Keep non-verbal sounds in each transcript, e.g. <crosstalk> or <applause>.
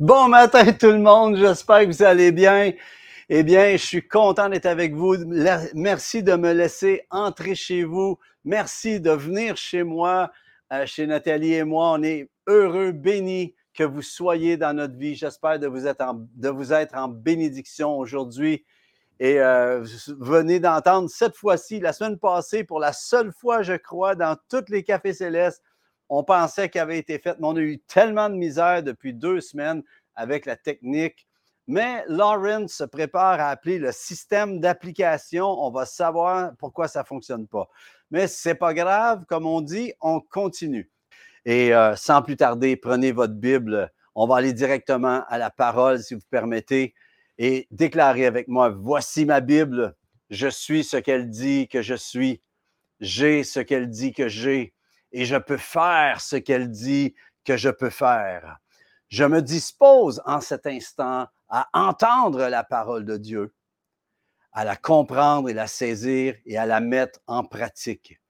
Bon matin tout le monde, j'espère que vous allez bien. Eh bien, je suis content d'être avec vous. Merci de me laisser entrer chez vous. Merci de venir chez moi, euh, chez Nathalie et moi. On est heureux, bénis que vous soyez dans notre vie. J'espère de vous être en, bénédiction aujourd'hui. Et euh, venez d'entendre cette fois-ci, la semaine passée, pour la seule fois, je crois, dans tous les cafés célestes, on pensait qu'il avait été fait, mais on a eu tellement de misère depuis deux semaines avec la technique. Mais Lauren se prépare à appeler le système d'application. On va savoir pourquoi ça ne fonctionne pas. Mais ce n'est pas grave, comme on dit, on continue. Et euh, sans plus tarder, prenez votre Bible. On va aller directement à la parole, si vous permettez, et déclarer avec moi, voici ma Bible, je suis ce qu'elle dit que je suis, j'ai ce qu'elle dit que j'ai, et je peux faire ce qu'elle dit que je peux faire. Je me dispose en cet instant à entendre la parole de Dieu, à la comprendre et la saisir et à la mettre en pratique.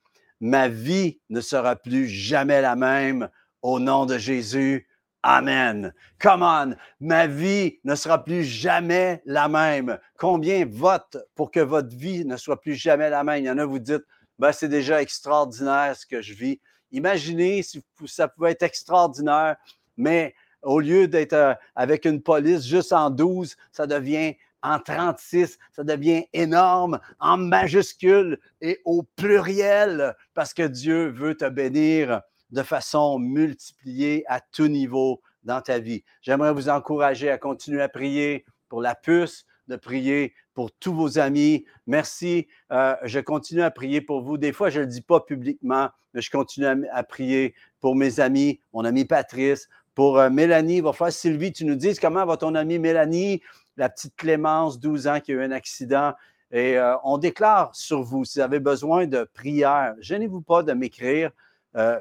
Ma vie ne sera plus jamais la même au nom de Jésus. Amen. Come on, ma vie ne sera plus jamais la même. Combien vote pour que votre vie ne soit plus jamais la même? Il y en a, vous dites, ben, c'est déjà extraordinaire ce que je vis. Imaginez si ça pouvait être extraordinaire, mais au lieu d'être euh, avec une police juste en 12, ça devient en 36, ça devient énorme, en majuscule et au pluriel, parce que Dieu veut te bénir de façon multipliée à tout niveau dans ta vie. J'aimerais vous encourager à continuer à prier pour la puce, de prier pour tous vos amis. Merci. Euh, je continue à prier pour vous. Des fois, je ne le dis pas publiquement, mais je continue à, prier pour mes amis, mon ami Patrice, pour euh, Mélanie. Il va Sylvie, tu nous dises comment va ton amie Mélanie, la petite Clémence, 12 ans, qui a eu un accident. Et euh, on déclare sur vous, si vous avez besoin de prière, gênez-vous pas de m'écrire.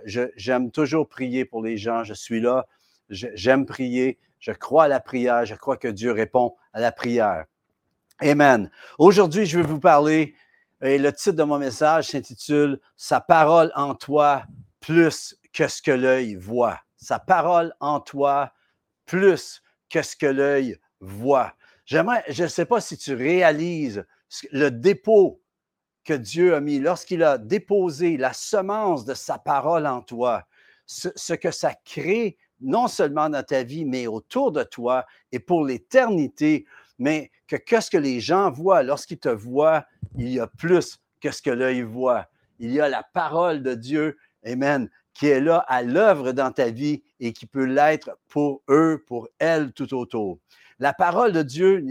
J'aime toujours prier pour les gens. Je suis là. J'aime prier. Je crois à la prière. Je crois que Dieu répond à la prière. Amen. Aujourd'hui, je vais vous parler, et le titre de mon message s'intitule Sa parole en toi plus que ce que l'œil voit. Sa parole en toi plus que ce que l'œil voit. J'aimerais, je ne sais pas si tu réalises le dépôt que Dieu a mis lorsqu'il a déposé la semence de sa parole en toi, ce que ça crée non seulement dans ta vie, mais autour de toi et pour l'éternité mais que qu'est-ce que les gens voient? Lorsqu'ils te voient, il y a plus que ce que l'œil voit. Il y a la parole de Dieu, Amen, qui est là à l'œuvre dans ta vie et qui peut l'être pour eux, pour elles tout autour. La parole de Dieu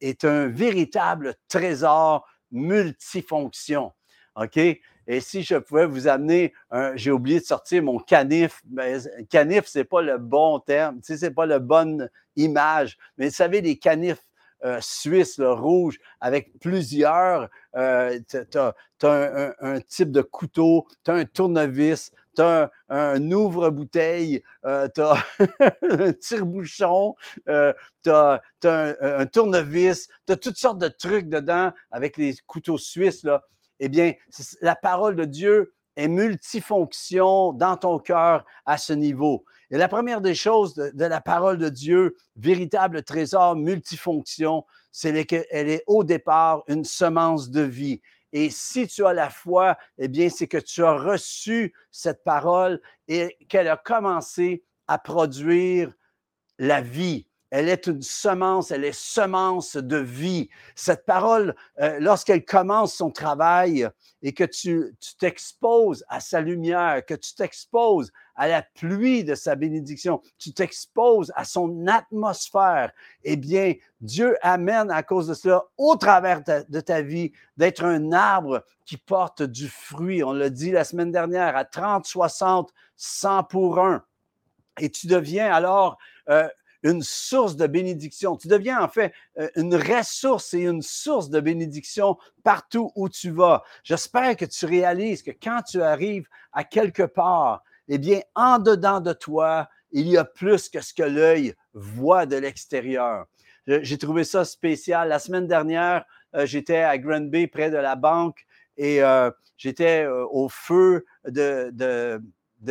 est un véritable trésor multifonction. OK? Et si je pouvais vous amener, j'ai oublié de sortir mon canif. Mais canif, ce n'est pas le bon terme, tu sais, ce n'est pas la bonne image. Mais vous savez, les canifs euh, suisses, le rouge, avec plusieurs, euh, tu as, un, type de couteau, tu as un tournevis, tu as un, ouvre-bouteille, euh, tu as <laughs> un tire-bouchon, tu as, un, un, tournevis, tu as toutes sortes de trucs dedans avec les couteaux suisses. Là eh bien, la parole de Dieu est multifonction dans ton cœur à ce niveau. Et la première des choses de, la parole de Dieu, véritable trésor multifonction, c'est qu'elle est au départ une semence de vie. Et si tu as la foi, eh bien, c'est que tu as reçu cette parole et qu'elle a commencé à produire la vie. Elle est une semence, elle est semence de vie. Cette parole, euh, lorsqu'elle commence son travail et que tu t'exposes à sa lumière, que tu t'exposes à la pluie de sa bénédiction, tu t'exposes à son atmosphère, eh bien, Dieu amène à cause de cela, au travers de ta vie, d'être un arbre qui porte du fruit. On l'a dit la semaine dernière, à 30, 60, 100 pour un. Et tu deviens alors euh, une source de bénédiction. Tu deviens en fait euh, une ressource et une source de bénédiction partout où tu vas. J'espère que tu réalises que quand tu arrives à quelque part, eh bien, en dedans de toi, il y a plus que ce que l'œil voit de l'extérieur. J'ai trouvé ça spécial. La semaine dernière, euh, j'étais à Granby, près de la banque, et euh, j'étais au feu de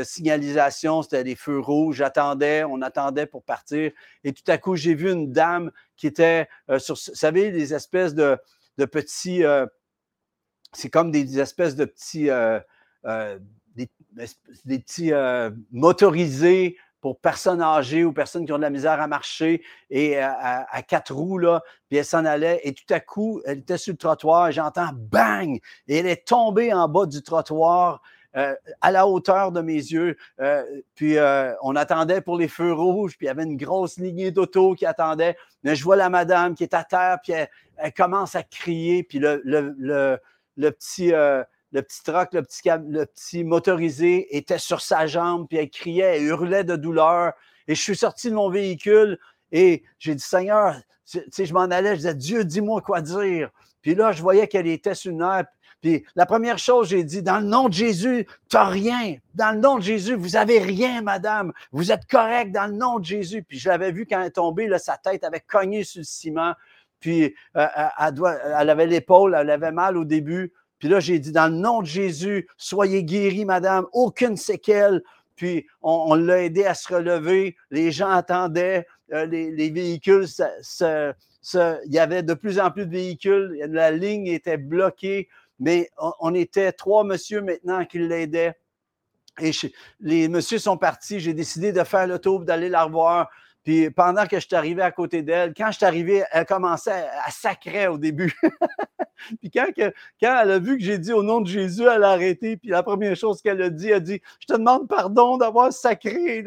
signalisation, c'était des feux rouges. J'attendais, on attendait pour partir. Et tout à coup, j'ai vu une dame qui était euh, sur, vous savez, des espèces de, de petits, euh, c'est comme des, espèces de petits, euh, des, des, petits motorisés pour personnes âgées ou personnes qui ont de la misère à marcher et à, quatre roues, là, puis elle s'en allait. Et tout à coup, elle était sur le trottoir j'entends bang! Et elle est tombée en bas du trottoir. Euh, à la hauteur de mes yeux. Euh, puis euh, on attendait pour les feux rouges, puis il y avait une grosse lignée d'auto qui attendait. Mais je vois la madame qui est à terre, puis elle, commence à crier, puis le, le, le, le petit le petit truck, le petit, le petit motorisé était sur sa jambe, puis elle criait, elle hurlait de douleur. Et je suis sorti de mon véhicule et j'ai dit, Seigneur, tu sais, je m'en allais, je disais, Dieu, dis-moi quoi dire. Puis là, je voyais qu'elle était sur une heure. Puis la première chose, j'ai dit, dans le nom de Jésus, tu n'as rien. Dans le nom de Jésus, vous avez rien, madame. Vous êtes correct dans le nom de Jésus. Puis je l'avais vu quand elle est tombée, là, sa tête avait cogné sur le ciment. Puis euh, elle, elle avait l'épaule, elle avait mal au début. Puis là, j'ai dit, dans le nom de Jésus, soyez guéris, madame, aucune séquelle. Puis on, l'a aidé à se relever. Les gens attendaient, euh, les, véhicules, il y avait de plus en plus de véhicules. La ligne était bloquée, mais on, était trois messieurs maintenant qui l'aidaient. Et les messieurs sont partis. J'ai décidé de faire le tour, d'aller la revoir. Puis pendant que je suis arrivé à côté d'elle, quand je suis arrivé, elle commençait à, sacrer au début. <laughs> puis quand, quand, elle a vu que j'ai dit au nom de Jésus, elle a arrêté. Puis la première chose qu'elle a dit, elle a dit Je te demande pardon d'avoir sacré.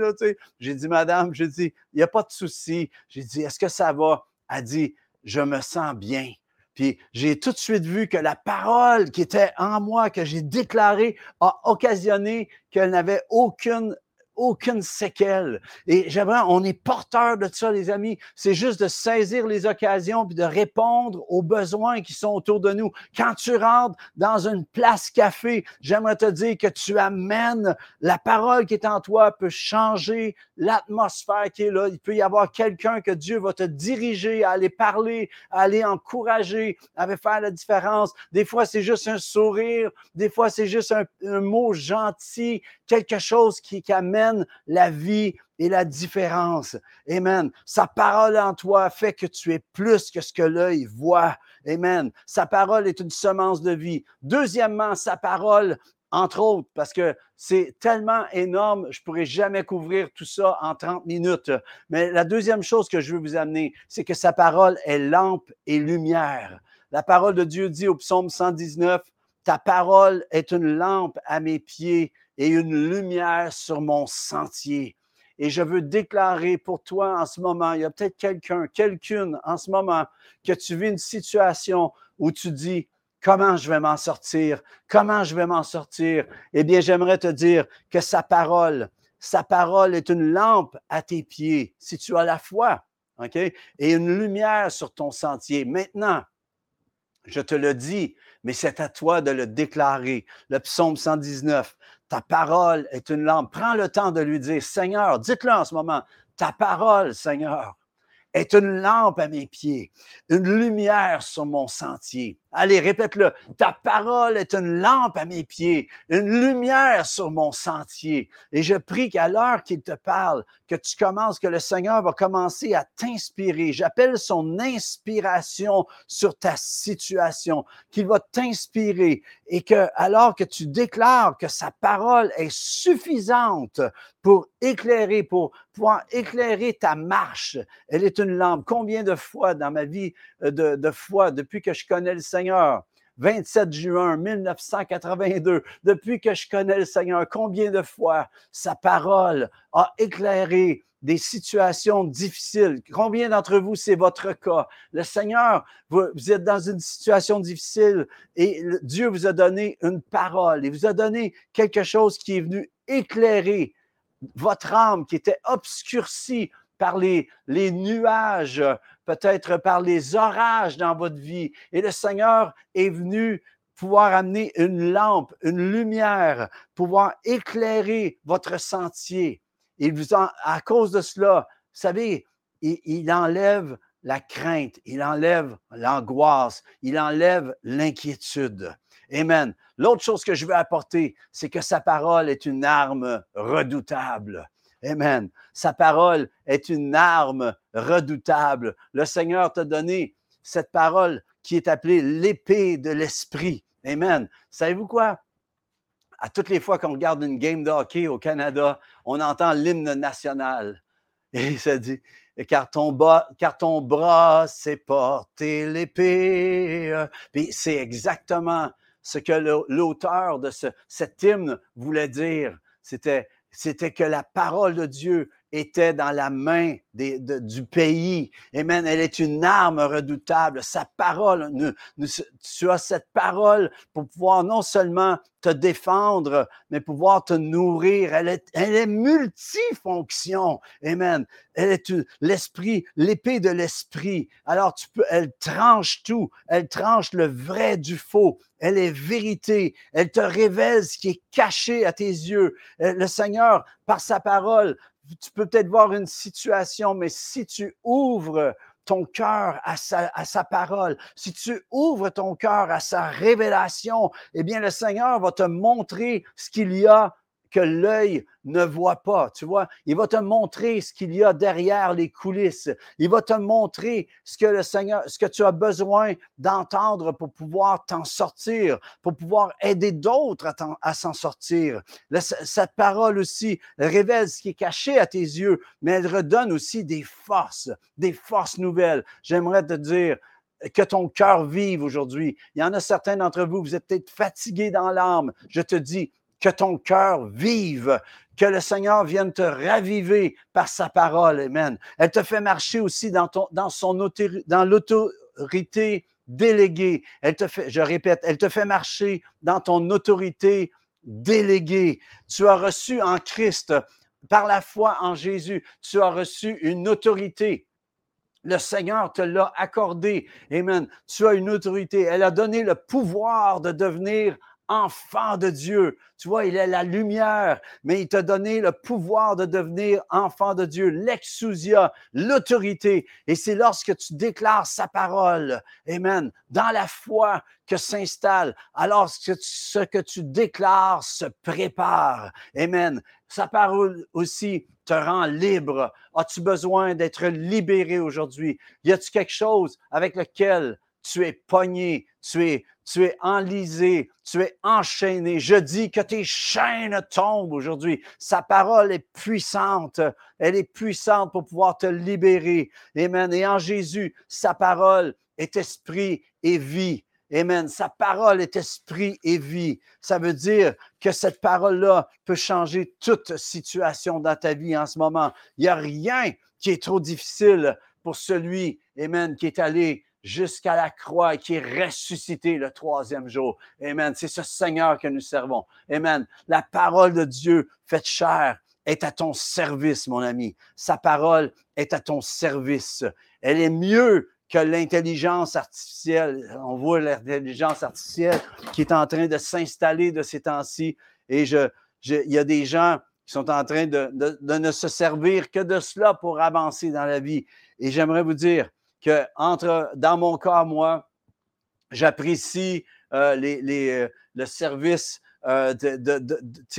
J'ai dit Madame, j'ai dit Il n'y a pas de souci. J'ai dit Est-ce que ça va Elle a dit Je me sens bien. Puis j'ai tout de suite vu que la parole qui était en moi, que j'ai déclarée, a occasionné qu'elle n'avait aucune aucune séquelle. Et j'aimerais, on est porteur de ça, les amis. C'est juste de saisir les occasions puis de répondre aux besoins qui sont autour de nous. Quand tu rentres dans une place café, j'aimerais te dire que tu amènes la parole qui est en toi peut changer l'atmosphère qui est là. Il peut y avoir quelqu'un que Dieu va te diriger à aller parler, à aller encourager, à faire la différence. Des fois, c'est juste un sourire. Des fois, c'est juste un, un mot gentil, quelque chose qui, amène la vie et la différence. Amen. Sa parole en toi fait que tu es plus que ce que l'œil voit. Amen. Sa parole est une semence de vie. Deuxièmement, sa parole, entre autres, parce que c'est tellement énorme, je pourrais jamais couvrir tout ça en 30 minutes. Mais la deuxième chose que je veux vous amener, c'est que sa parole est lampe et lumière. La parole de Dieu dit au psaume 119, ta parole est une lampe à mes pieds et une lumière sur mon sentier. Et je veux déclarer pour toi en ce moment, il y a peut-être quelqu'un, quelqu'une en ce moment, que tu vis une situation où tu dis, comment je vais m'en sortir? Comment je vais m'en sortir? Eh bien, j'aimerais te dire que sa parole, sa parole est une lampe à tes pieds, si tu as la foi? Et une lumière sur ton sentier. Maintenant, je te le dis, mais c'est à toi de le déclarer. Le psaume 119, ta parole est une lampe. Prends le temps de lui dire, Seigneur, dites-le en ce moment, ta parole, Seigneur, est une lampe à mes pieds, une lumière sur mon sentier. Allez, répète-le. Ta parole est une lampe à mes pieds, une lumière sur mon sentier. Et je prie qu'à l'heure qu'il te parle, que tu commences, que le Seigneur va commencer à t'inspirer. J'appelle son inspiration sur ta situation, qu'il va t'inspirer et que alors que tu déclares que sa parole est suffisante pour éclairer, pour pouvoir éclairer ta marche, elle est une lampe. Combien de fois dans ma vie euh, de, de foi, depuis que je connais le Seigneur, 27 juin 1982, depuis que je connais le Seigneur, combien de fois sa parole a éclairé des situations difficiles? Combien d'entre vous, c'est votre cas? Le Seigneur, vous, êtes dans une situation difficile et Dieu vous a donné une parole. Il vous a donné quelque chose qui est venu éclairer votre âme qui était obscurcie par les, nuages, peut-être par les orages dans votre vie. Et le Seigneur est venu pouvoir amener une lampe, une lumière, pouvoir éclairer votre sentier. Il vous à cause de cela, vous savez, il, enlève la crainte, il enlève l'angoisse, il enlève l'inquiétude. Amen. L'autre chose que je veux apporter, c'est que sa parole est une arme redoutable. Amen. Sa parole est une arme redoutable. Le Seigneur t'a donné cette parole qui est appelée l'épée de l'esprit. Amen. Savez-vous quoi? À toutes les fois qu'on regarde une game de hockey au Canada, on entend l'hymne national. Et ça dit, car ton, bas, car ton bras s'est porté l'épée. Puis c'est exactement ce que l'auteur de ce, cet hymne voulait dire. C'était que la parole de Dieu était dans la main du pays. Amen. Elle est une arme redoutable. Sa parole, tu as cette parole pour pouvoir non seulement te défendre, mais pouvoir te nourrir. Elle est, multifonction. Amen. Elle est l'esprit, l'épée de l'esprit. Alors elle tranche tout. Elle tranche le vrai du faux. Elle est vérité. Elle te révèle ce qui est caché à tes yeux. Le Seigneur, par sa parole, tu peux peut-être voir une situation, mais si tu ouvres ton cœur à sa, parole, si tu ouvres ton cœur à sa révélation, eh bien, le Seigneur va te montrer ce qu'il y a que l'œil ne voit pas. Tu vois, il va te montrer ce qu'il y a derrière les coulisses. Il va te montrer ce que le Seigneur, ce que tu as besoin d'entendre pour pouvoir t'en sortir, pour pouvoir aider d'autres à, s'en sortir. cette parole aussi révèle ce qui est caché à tes yeux, mais elle redonne aussi des forces, des forces nouvelles. J'aimerais te dire, que ton cœur vive aujourd'hui. Il y en a certains d'entre vous, vous êtes peut-être fatigués dans l'âme. Je te dis, que ton cœur vive, que le Seigneur vienne te raviver par sa parole. Amen. Elle te fait marcher aussi dans, ton, l'autorité déléguée. Elle te fait, je répète, elle te fait marcher dans ton autorité déléguée. Tu as reçu en Christ, par la foi en Jésus, tu as reçu une autorité. Le Seigneur te l'a accordé. Amen. Tu as une autorité. Elle a donné le pouvoir de devenir enfant de Dieu. Tu vois, il est la lumière, mais il t'a donné le pouvoir de devenir enfant de Dieu, l'exousia, l'autorité. Et c'est lorsque tu déclares sa parole, Amen, dans la foi que s'installe, alors que ce que tu déclares se prépare. Amen. Sa parole aussi te rend libre. As-tu besoin d'être libéré aujourd'hui? Y a-t-il quelque chose avec lequel tu es pogné, tu es, tu es enlisé, tu es enchaîné. Je dis que tes chaînes tombent aujourd'hui. Sa parole est puissante. Elle est puissante pour pouvoir te libérer. Amen. Et en Jésus, sa parole est esprit et vie. Amen. Sa parole est esprit et vie. Ça veut dire que cette parole-là peut changer toute situation dans ta vie en ce moment. Il n'y a rien qui est trop difficile pour celui, Amen, qui est allé jusqu'à la croix et qui est ressuscité le troisième jour. Amen. C'est ce Seigneur que nous servons. Amen. La parole de Dieu faite chair est à ton service, mon ami. Sa parole est à ton service. Elle est mieux que l'intelligence artificielle. On voit l'intelligence artificielle qui est en train de s'installer de ces temps-ci. Et je, il y a des gens qui sont en train de ne se servir que de cela pour avancer dans la vie. Et j'aimerais vous dire, que entre, dans mon cas, moi, j'apprécie euh, les, les, euh, le service euh,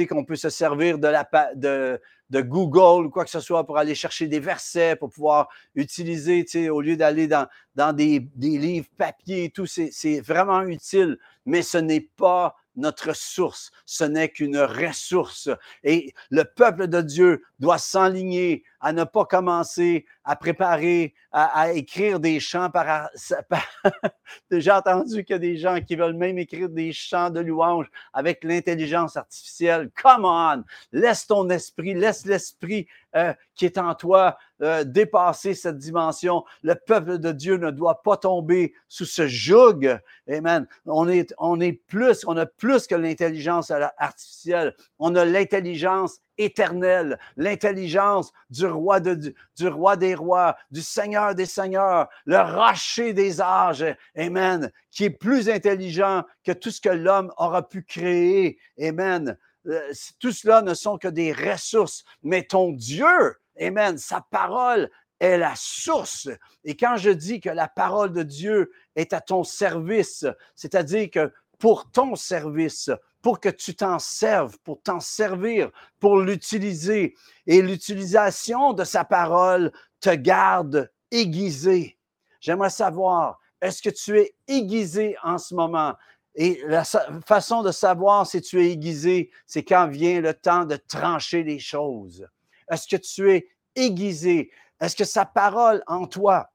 qu'on peut se servir de, Google ou quoi que ce soit pour aller chercher des versets, pour pouvoir utiliser, au lieu d'aller dans, des livres papier et tout, c'est vraiment utile, mais ce n'est pas notre source, ce n'est qu'une ressource. Et le peuple de Dieu doit s'enligner à ne pas commencer à préparer, à, écrire des chants par... <laughs> J'ai entendu qu'il y a des gens qui veulent même écrire des chants de louange avec l'intelligence artificielle. Come on! Laisse ton esprit, laisse l'esprit euh, qui est en toi euh, dépasser cette dimension. Le peuple de Dieu ne doit pas tomber sous ce joug. Amen. On est, on est plus, on a plus que l'intelligence artificielle. On a l'intelligence éternelle, l'intelligence du roi, de, du roi des rois, du Seigneur des seigneurs, le rocher des âges, Amen, qui est plus intelligent que tout ce que l'homme aura pu créer. Amen. Euh, tout cela ne sont que des ressources, mais ton Dieu, Amen, sa parole est la source. Et quand je dis que la parole de Dieu est à ton service, c'est-à-dire que pour ton service, pour que tu t'en serves, pour t'en servir, pour l'utiliser. Et l'utilisation de sa parole te garde aiguisé. J'aimerais savoir, est-ce que tu es aiguisé en ce moment? Et la façon de savoir si tu es aiguisé, c'est quand vient le temps de trancher les choses. Est-ce que tu es aiguisé? Est-ce que sa parole en toi,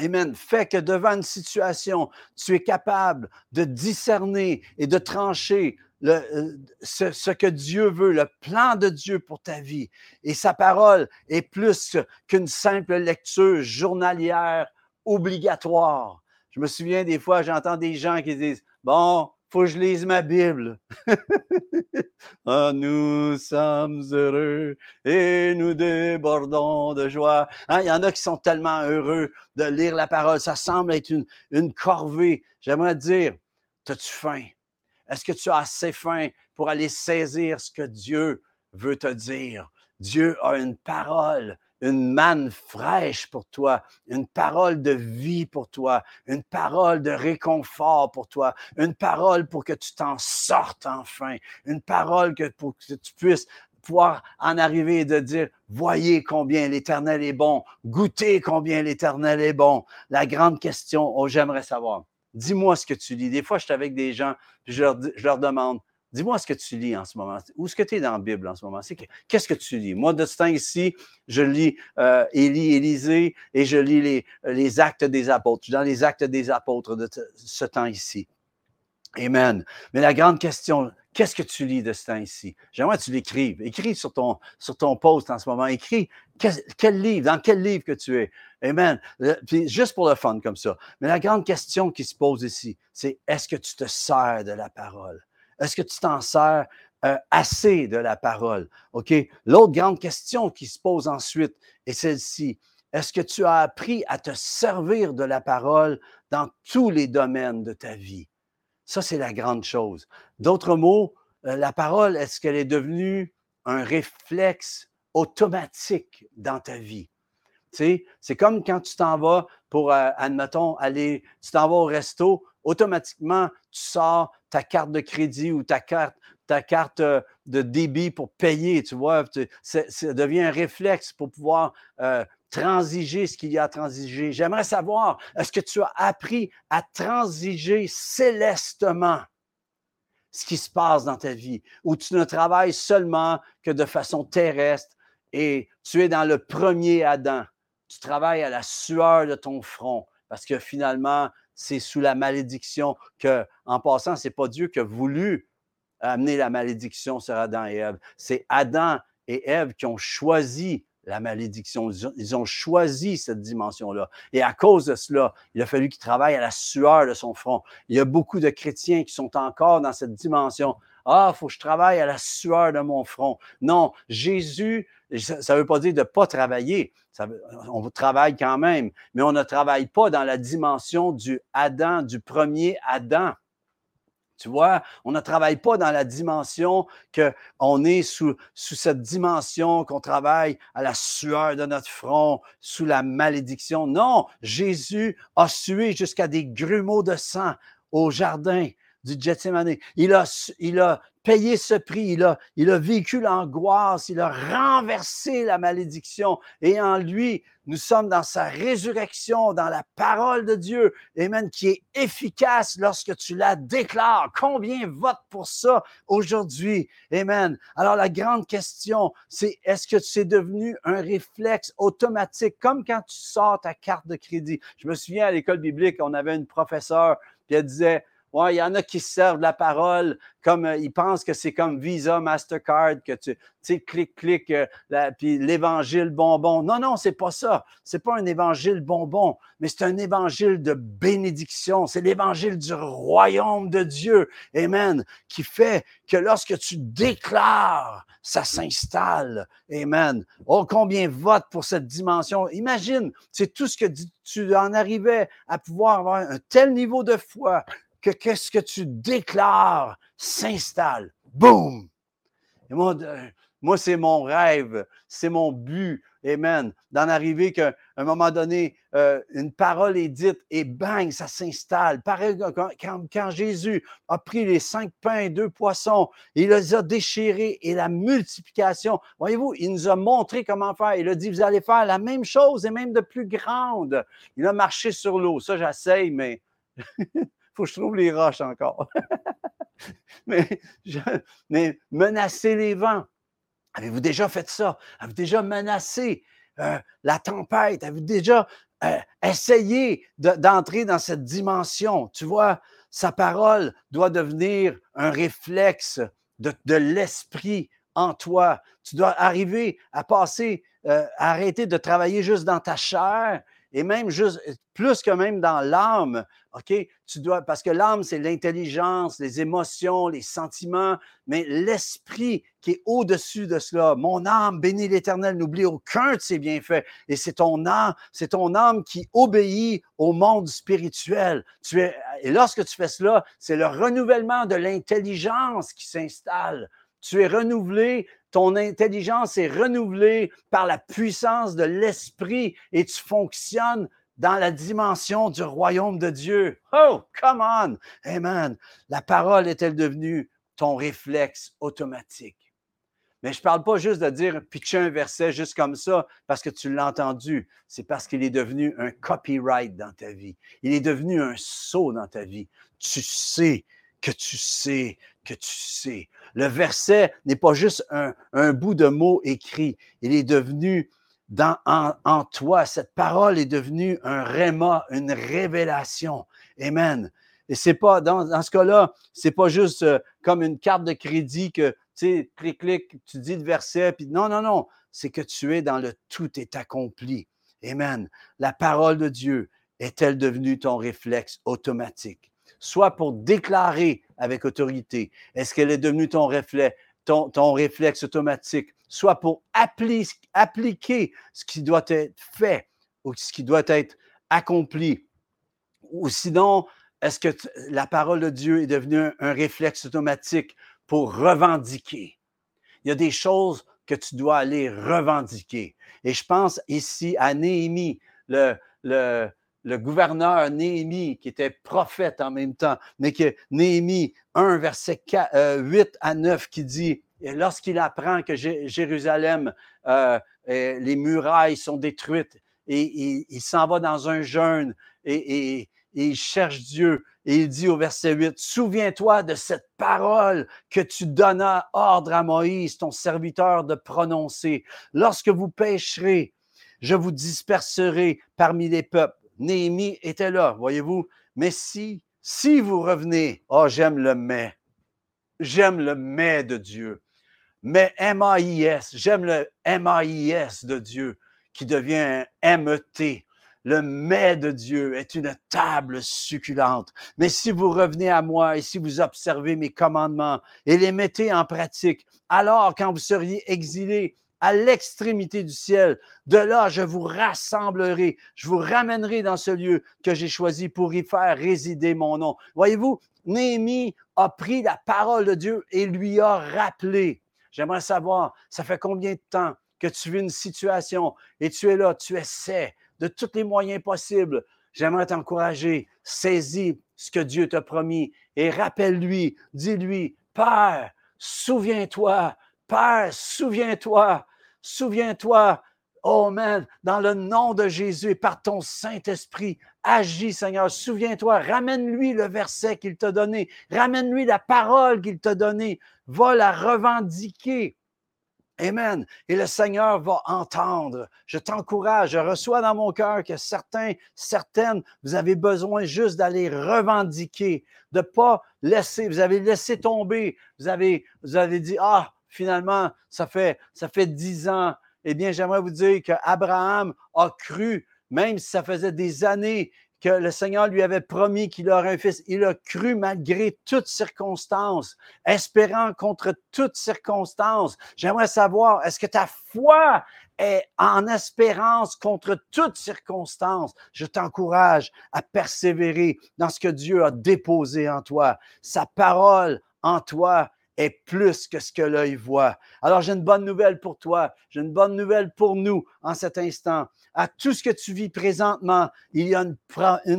Amen, fait que devant une situation, tu es capable de discerner et de trancher euh, ce, que Dieu veut, le plan de Dieu pour ta vie? Et sa parole est plus qu'une simple lecture journalière obligatoire. Je me souviens des fois, j'entends des gens qui disent, bon, faut que je lise ma Bible. <laughs> Ah, nous sommes heureux et nous débordons de joie. Hein, il y en a qui sont tellement heureux de lire la parole. Ça semble être une, une corvée. J'aimerais dire, as-tu faim? Est-ce que tu as assez faim pour aller saisir ce que Dieu veut te dire? Dieu a une parole une manne fraîche pour toi, une parole de vie pour toi, une parole de réconfort pour toi, une parole pour que tu t'en sortes enfin, une parole que, pour que tu puisses pouvoir en arriver et de dire, voyez combien l'Éternel est bon, goûtez combien l'Éternel est bon. La grande question, oh, j'aimerais savoir, dis-moi ce que tu lis. Des fois, je suis avec des gens, je leur demande, Dis-moi ce que tu lis en ce moment. Où est-ce que tu es dans la Bible en ce moment? Qu'est-ce que tu lis? Moi, de ce temps ici, je lis euh, Élie, Élisée et je lis les, les actes des apôtres. Je suis dans les actes des apôtres de ce temps ici. Amen. Mais la grande question, qu'est-ce que tu lis de ce temps ici? J'aimerais que tu l'écrives. Écris sur ton, sur ton post en ce moment. Écris quel, livre, dans quel livre que tu es? Amen. Puis juste pour le fun comme ça. Mais la grande question qui se pose ici, c'est est-ce que tu te sers de la parole? Est-ce que tu t'en sers euh, assez de la parole? OK? L'autre grande question qui se pose ensuite est celle-ci. Est-ce que tu as appris à te servir de la parole dans tous les domaines de ta vie? Ça, c'est la grande chose. D'autres mots, euh, la parole, est-ce qu'elle est devenue un réflexe automatique dans ta vie? C'est comme quand tu t'en vas pour, euh, admettons, aller, tu t'en vas au resto, automatiquement, tu sors ta carte de crédit ou ta carte, ta carte euh, de débit pour payer, tu vois. Ça devient un réflexe pour pouvoir euh, transiger ce qu'il y a à transiger. J'aimerais savoir, est-ce que tu as appris à transiger célestement ce qui se passe dans ta vie, ou tu ne travailles seulement que de façon terrestre et tu es dans le premier Adam? Tu travailles à la sueur de ton front parce que finalement, c'est sous la malédiction que, en passant, c'est pas Dieu qui a voulu amener la malédiction sur Adam et Ève. C'est Adam et Ève qui ont choisi la malédiction. Ils ont, choisi cette dimension-là. Et à cause de cela, il a fallu qu'il travaille à la sueur de son front. Il y a beaucoup de chrétiens qui sont encore dans cette dimension. Ah, faut que je travaille à la sueur de mon front. Non, Jésus, ça ne veut pas dire de ne pas travailler. on travaille quand même, mais on ne travaille pas dans la dimension du Adam, du premier Adam. Tu vois, on ne travaille pas dans la dimension qu'on est sous, sous cette dimension, qu'on travaille à la sueur de notre front, sous la malédiction. Non, Jésus a sué jusqu'à des grumeaux de sang au jardin du Gethsemane. Il a, il a payé ce prix, il a, vécu l'angoisse, il a renversé la malédiction. Et en lui, nous sommes dans sa résurrection, dans la parole de Dieu, Amen, qui est efficace lorsque tu la déclares. Combien vote pour ça aujourd'hui? Amen? Alors la grande question, c'est est-ce que c'est devenu un réflexe automatique, comme quand tu sors ta carte de crédit? Je me souviens à l'école biblique, on avait une professeure, qui disait, Ouais, il y en a qui servent la parole comme euh, ils pensent que c'est comme Visa, Mastercard, que tu, sais, clic, clic, euh, puis l'évangile bonbon. Non, non, c'est pas ça. C'est pas un évangile bonbon, mais c'est un évangile de bénédiction. C'est l'évangile du royaume de Dieu. Amen. Qui fait que lorsque tu déclares, ça s'installe. Amen. Oh, combien vote pour cette dimension. Imagine, c'est tout ce que tu en arrivais à pouvoir avoir un tel niveau de foi que qu'est-ce que tu déclares s'installe. Boum! Moi, Moi, c'est mon rêve, c'est mon but. Amen. D'en arriver qu'à un moment donné, euh, une parole est dite et bang, ça s'installe. Pareil quand, quand, Jésus a pris les cinq pains et deux poissons, il les a déchirés et la multiplication. Voyez-vous, il nous a montré comment faire. Il a dit, vous allez faire la même chose et même de plus grande. Il a marché sur l'eau. Ça, j'essaye, mais <laughs> faut que je trouve les roches encore. <laughs> mais, menacer les vents. Avez-vous déjà fait ça? Avez-vous déjà menacé euh, la tempête? Avez-vous déjà euh, essayé d'entrer dans cette dimension? Tu vois, sa parole doit devenir un réflexe de, l'esprit en toi. Tu dois arriver à passer, euh, à arrêter de travailler juste dans ta chair et même plus que même dans l'âme, OK? Tu dois, parce que l'âme, c'est l'intelligence, les émotions, les sentiments, mais l'esprit qui est au-dessus de cela. Mon âme, bénis l'Éternel, n'oublie aucun de ses bienfaits. Et c'est ton âme, qui obéit au monde spirituel. Tu et lorsque tu fais cela, c'est le renouvellement de l'intelligence qui s'installe. Tu es renouvelé ton intelligence est renouvelée par la puissance de l'esprit et tu fonctionnes dans la dimension du royaume de Dieu. Oh, come on! Amen. La parole est-elle devenue ton réflexe automatique? Mais je ne parle pas juste de dire pitcher un verset juste comme ça parce que tu l'as entendu. C'est parce qu'il est devenu un copyright dans ta vie. Il est devenu un saut dans ta vie. Tu sais que tu sais que tu sais. Le verset n'est pas juste un, bout de mots écrit. Il est devenu dans, en, toi. Cette parole est devenue un réma, une révélation. Amen. Et c'est pas, dans, ce cas-là, c'est pas juste euh, comme une carte de crédit que, tu clic, clic, tu dis le verset, puis non, non, non. C'est que tu es dans le tout est accompli. Amen. La parole de Dieu est-elle devenue ton réflexe automatique? Soit pour déclarer avec autorité. Est-ce qu'elle est devenue ton, réflexe, automatique? Soit pour appliquer ce qui doit être fait ou ce qui doit être accompli. Ou sinon, est-ce que la parole de Dieu est devenue un, réflexe automatique pour revendiquer? Il y a des choses que tu dois aller revendiquer. Et je pense ici à Néhémie, le, le gouverneur Néhémie, qui était prophète en même temps, mais que Néhémie 1, verset 8 euh, à 9, qui dit, lorsqu'il apprend que Jérusalem, euh, les murailles sont détruites, et, il s'en va dans un jeûne, et, il cherche Dieu, et il dit au verset 8, Souviens-toi de cette parole que tu donnas ordre à Moïse, ton serviteur, de prononcer. Lorsque vous pécherez, je vous disperserai parmi les peuples Néhémie était là, voyez-vous. Mais si, si vous revenez, oh, j'aime le mais. J'aime le mais de Dieu. Mais M-A-I-S, j'aime le M-A-I-S de Dieu qui devient un M-E-T. Le mais de Dieu est une table succulente. Mais si vous revenez à moi et si vous observez mes commandements et les mettez en pratique, alors quand vous seriez exilés, à l'extrémité du ciel. De là, je vous rassemblerai, je vous ramènerai dans ce lieu que j'ai choisi pour y faire résider mon nom. Voyez-vous, Néhémie a pris la parole de Dieu et lui a rappelé. J'aimerais savoir, ça fait combien de temps que tu vis une situation et tu es là, tu essaies de tous les moyens possibles. J'aimerais t'encourager, saisis ce que Dieu t'a promis et rappelle-lui, dis-lui, Père, souviens-toi Père, souviens-toi, souviens-toi, oh man, dans le nom de Jésus et par ton Saint-Esprit, agis, Seigneur. Souviens-toi, ramène-lui le verset qu'il t'a donné, ramène-lui la parole qu'il t'a donnée, va la revendiquer. Amen. Et le Seigneur va entendre. Je t'encourage, je reçois dans mon cœur que certains, certaines, vous avez besoin juste d'aller revendiquer, de pas laisser, vous avez laissé tomber, vous avez, vous avez dit, ah, finalement, ça fait, ça fait dix ans. Eh bien, j'aimerais vous dire qu'Abraham a cru, même si ça faisait des années que le Seigneur lui avait promis qu'il aurait un fils. Il a cru malgré toutes circonstances, espérant contre toutes circonstances. J'aimerais savoir, est-ce que ta foi est en espérance contre toutes circonstances? Je t'encourage à persévérer dans ce que Dieu a déposé en toi. Sa parole en toi est plus que ce que l'œil voit. Alors j'ai une bonne nouvelle pour toi, j'ai une bonne nouvelle pour nous en cet instant. À tout ce que tu vis présentement, il y a une,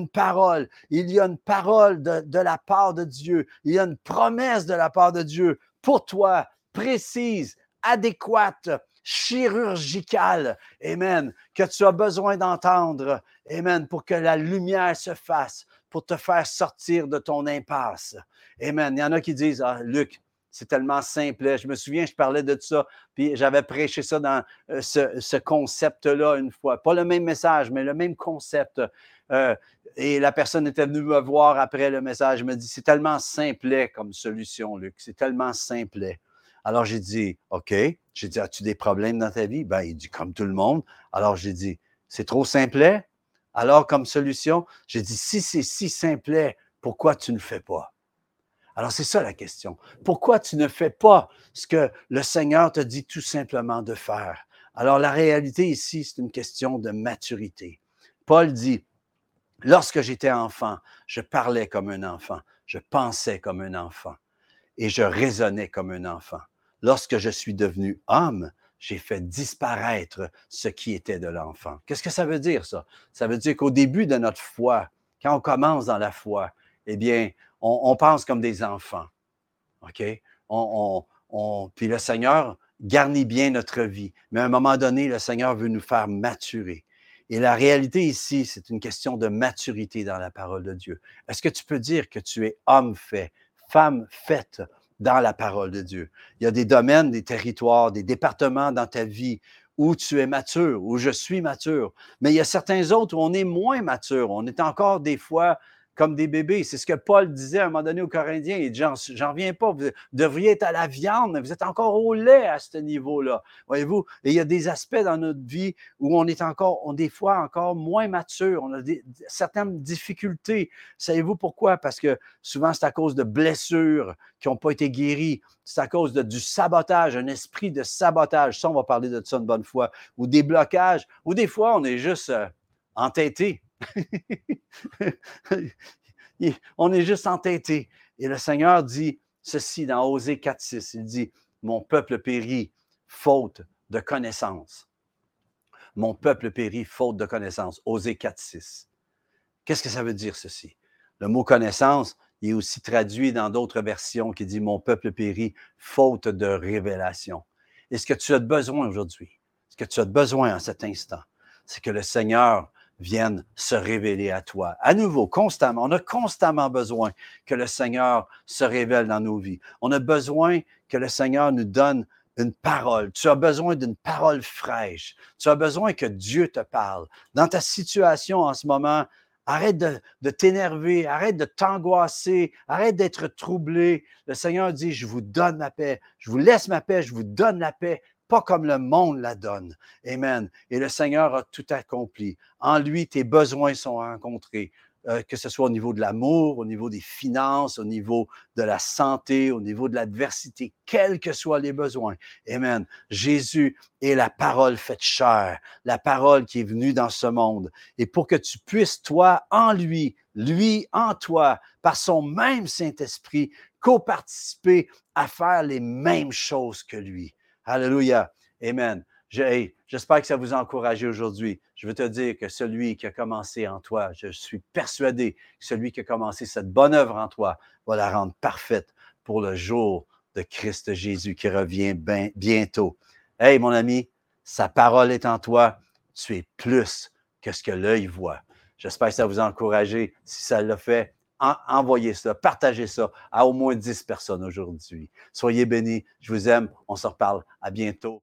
parole, il y a une parole de, de la part de Dieu, il y a une promesse de la part de Dieu pour toi, précise, adéquate, chirurgicale, Amen, que tu as besoin d'entendre, Amen, pour que la lumière se fasse, pour te faire sortir de ton impasse. Amen. Il y en a qui disent, ah, Luc, c'est tellement simple. Je me souviens, je parlais de ça, puis j'avais prêché ça dans euh, ce, concept-là une fois. Pas le même message, mais le même concept. Euh, et la personne était venue me voir après le message. Elle me dit C'est tellement simplet comme solution, Luc. C'est tellement simplet. Alors j'ai dit OK. J'ai dit As-tu des problèmes dans ta vie? Ben, Il dit Comme tout le monde. Alors j'ai dit C'est trop simplet. Alors, comme solution, j'ai dit Si c'est si simplet, pourquoi tu ne le fais pas? Alors c'est ça la question. Pourquoi tu ne fais pas ce que le Seigneur te dit tout simplement de faire? Alors la réalité ici, c'est une question de maturité. Paul dit, lorsque j'étais enfant, je parlais comme un enfant, je pensais comme un enfant et je raisonnais comme un enfant. Lorsque je suis devenu homme, j'ai fait disparaître ce qui était de l'enfant. Qu'est-ce que ça veut dire, ça? Ça veut dire qu'au début de notre foi, quand on commence dans la foi, eh bien, on, pense comme des enfants. OK? On, puis le Seigneur garnit bien notre vie. Mais à un moment donné, le Seigneur veut nous faire maturer. Et la réalité ici, c'est une question de maturité dans la parole de Dieu. Est-ce que tu peux dire que tu es homme fait, femme faite dans la parole de Dieu? Il y a des domaines, des territoires, des départements dans ta vie où tu es mature, où je suis mature. Mais il y a certains autres où on est moins mature. On est encore des fois comme des bébés. C'est ce que Paul disait à un moment donné aux Corinthiens. Il dit, j'en reviens pas, vous devriez être à la viande, vous êtes encore au lait à ce niveau-là. Voyez-vous? Il y a des aspects dans notre vie où on est encore, on des fois encore moins mature. On a certaines difficultés. Savez-vous pourquoi? Parce que souvent, c'est à cause de blessures qui n'ont pas été guéries. C'est à cause de, du sabotage, un esprit de sabotage. Ça, on va parler de ça une bonne fois. Ou des blocages. Ou des fois, on est juste euh, entêté <laughs> on est juste entêté. Et le Seigneur dit ceci dans Osée 4.6. Il dit, mon peuple périt faute de connaissance. Mon peuple périt faute de connaissance. Osée 4.6. Qu'est-ce que ça veut dire ceci? Le mot connaissance, est aussi traduit dans d'autres versions qui dit Mon peuple périt faute de révélation. Et ce que tu as besoin aujourd'hui, ce que tu as besoin en cet instant, c'est que le Seigneur viennent se révéler à toi. À nouveau, constamment, on a constamment besoin que le Seigneur se révèle dans nos vies. On a besoin que le Seigneur nous donne une parole. Tu as besoin d'une parole fraîche. Tu as besoin que Dieu te parle. Dans ta situation en ce moment, arrête de, de t'énerver, arrête de t'angoisser, arrête d'être troublé. Le Seigneur dit, je vous donne ma paix, je vous laisse ma paix, je vous donne la paix pas comme le monde la donne. Amen. Et le Seigneur a tout accompli. En lui, tes besoins sont rencontrés. Euh, que ce soit au niveau de l'amour, au niveau des finances, au niveau de la santé, au niveau de l'adversité, quels que soient les besoins. Amen. Jésus est la parole faite chair, la parole qui est venue dans ce monde. Et pour que tu puisses, toi, en lui, lui en toi, par son même Saint-Esprit, coparticiper à faire les mêmes choses que lui. Alléluia. Amen. J'espère que ça vous a encouragé aujourd'hui. Je veux te dire que celui qui a commencé en toi, je suis persuadé que celui qui a commencé cette bonne œuvre en toi va la rendre parfaite pour le jour de Christ Jésus qui revient bientôt. Hey, mon ami, sa parole est en toi. Tu es plus que ce que l'œil voit. J'espère que ça vous a encouragé. Si ça l'a fait, envoyez ça, partagez ça à au moins 10 personnes aujourd'hui. Soyez bénis. Je vous aime. On se reparle. À bientôt.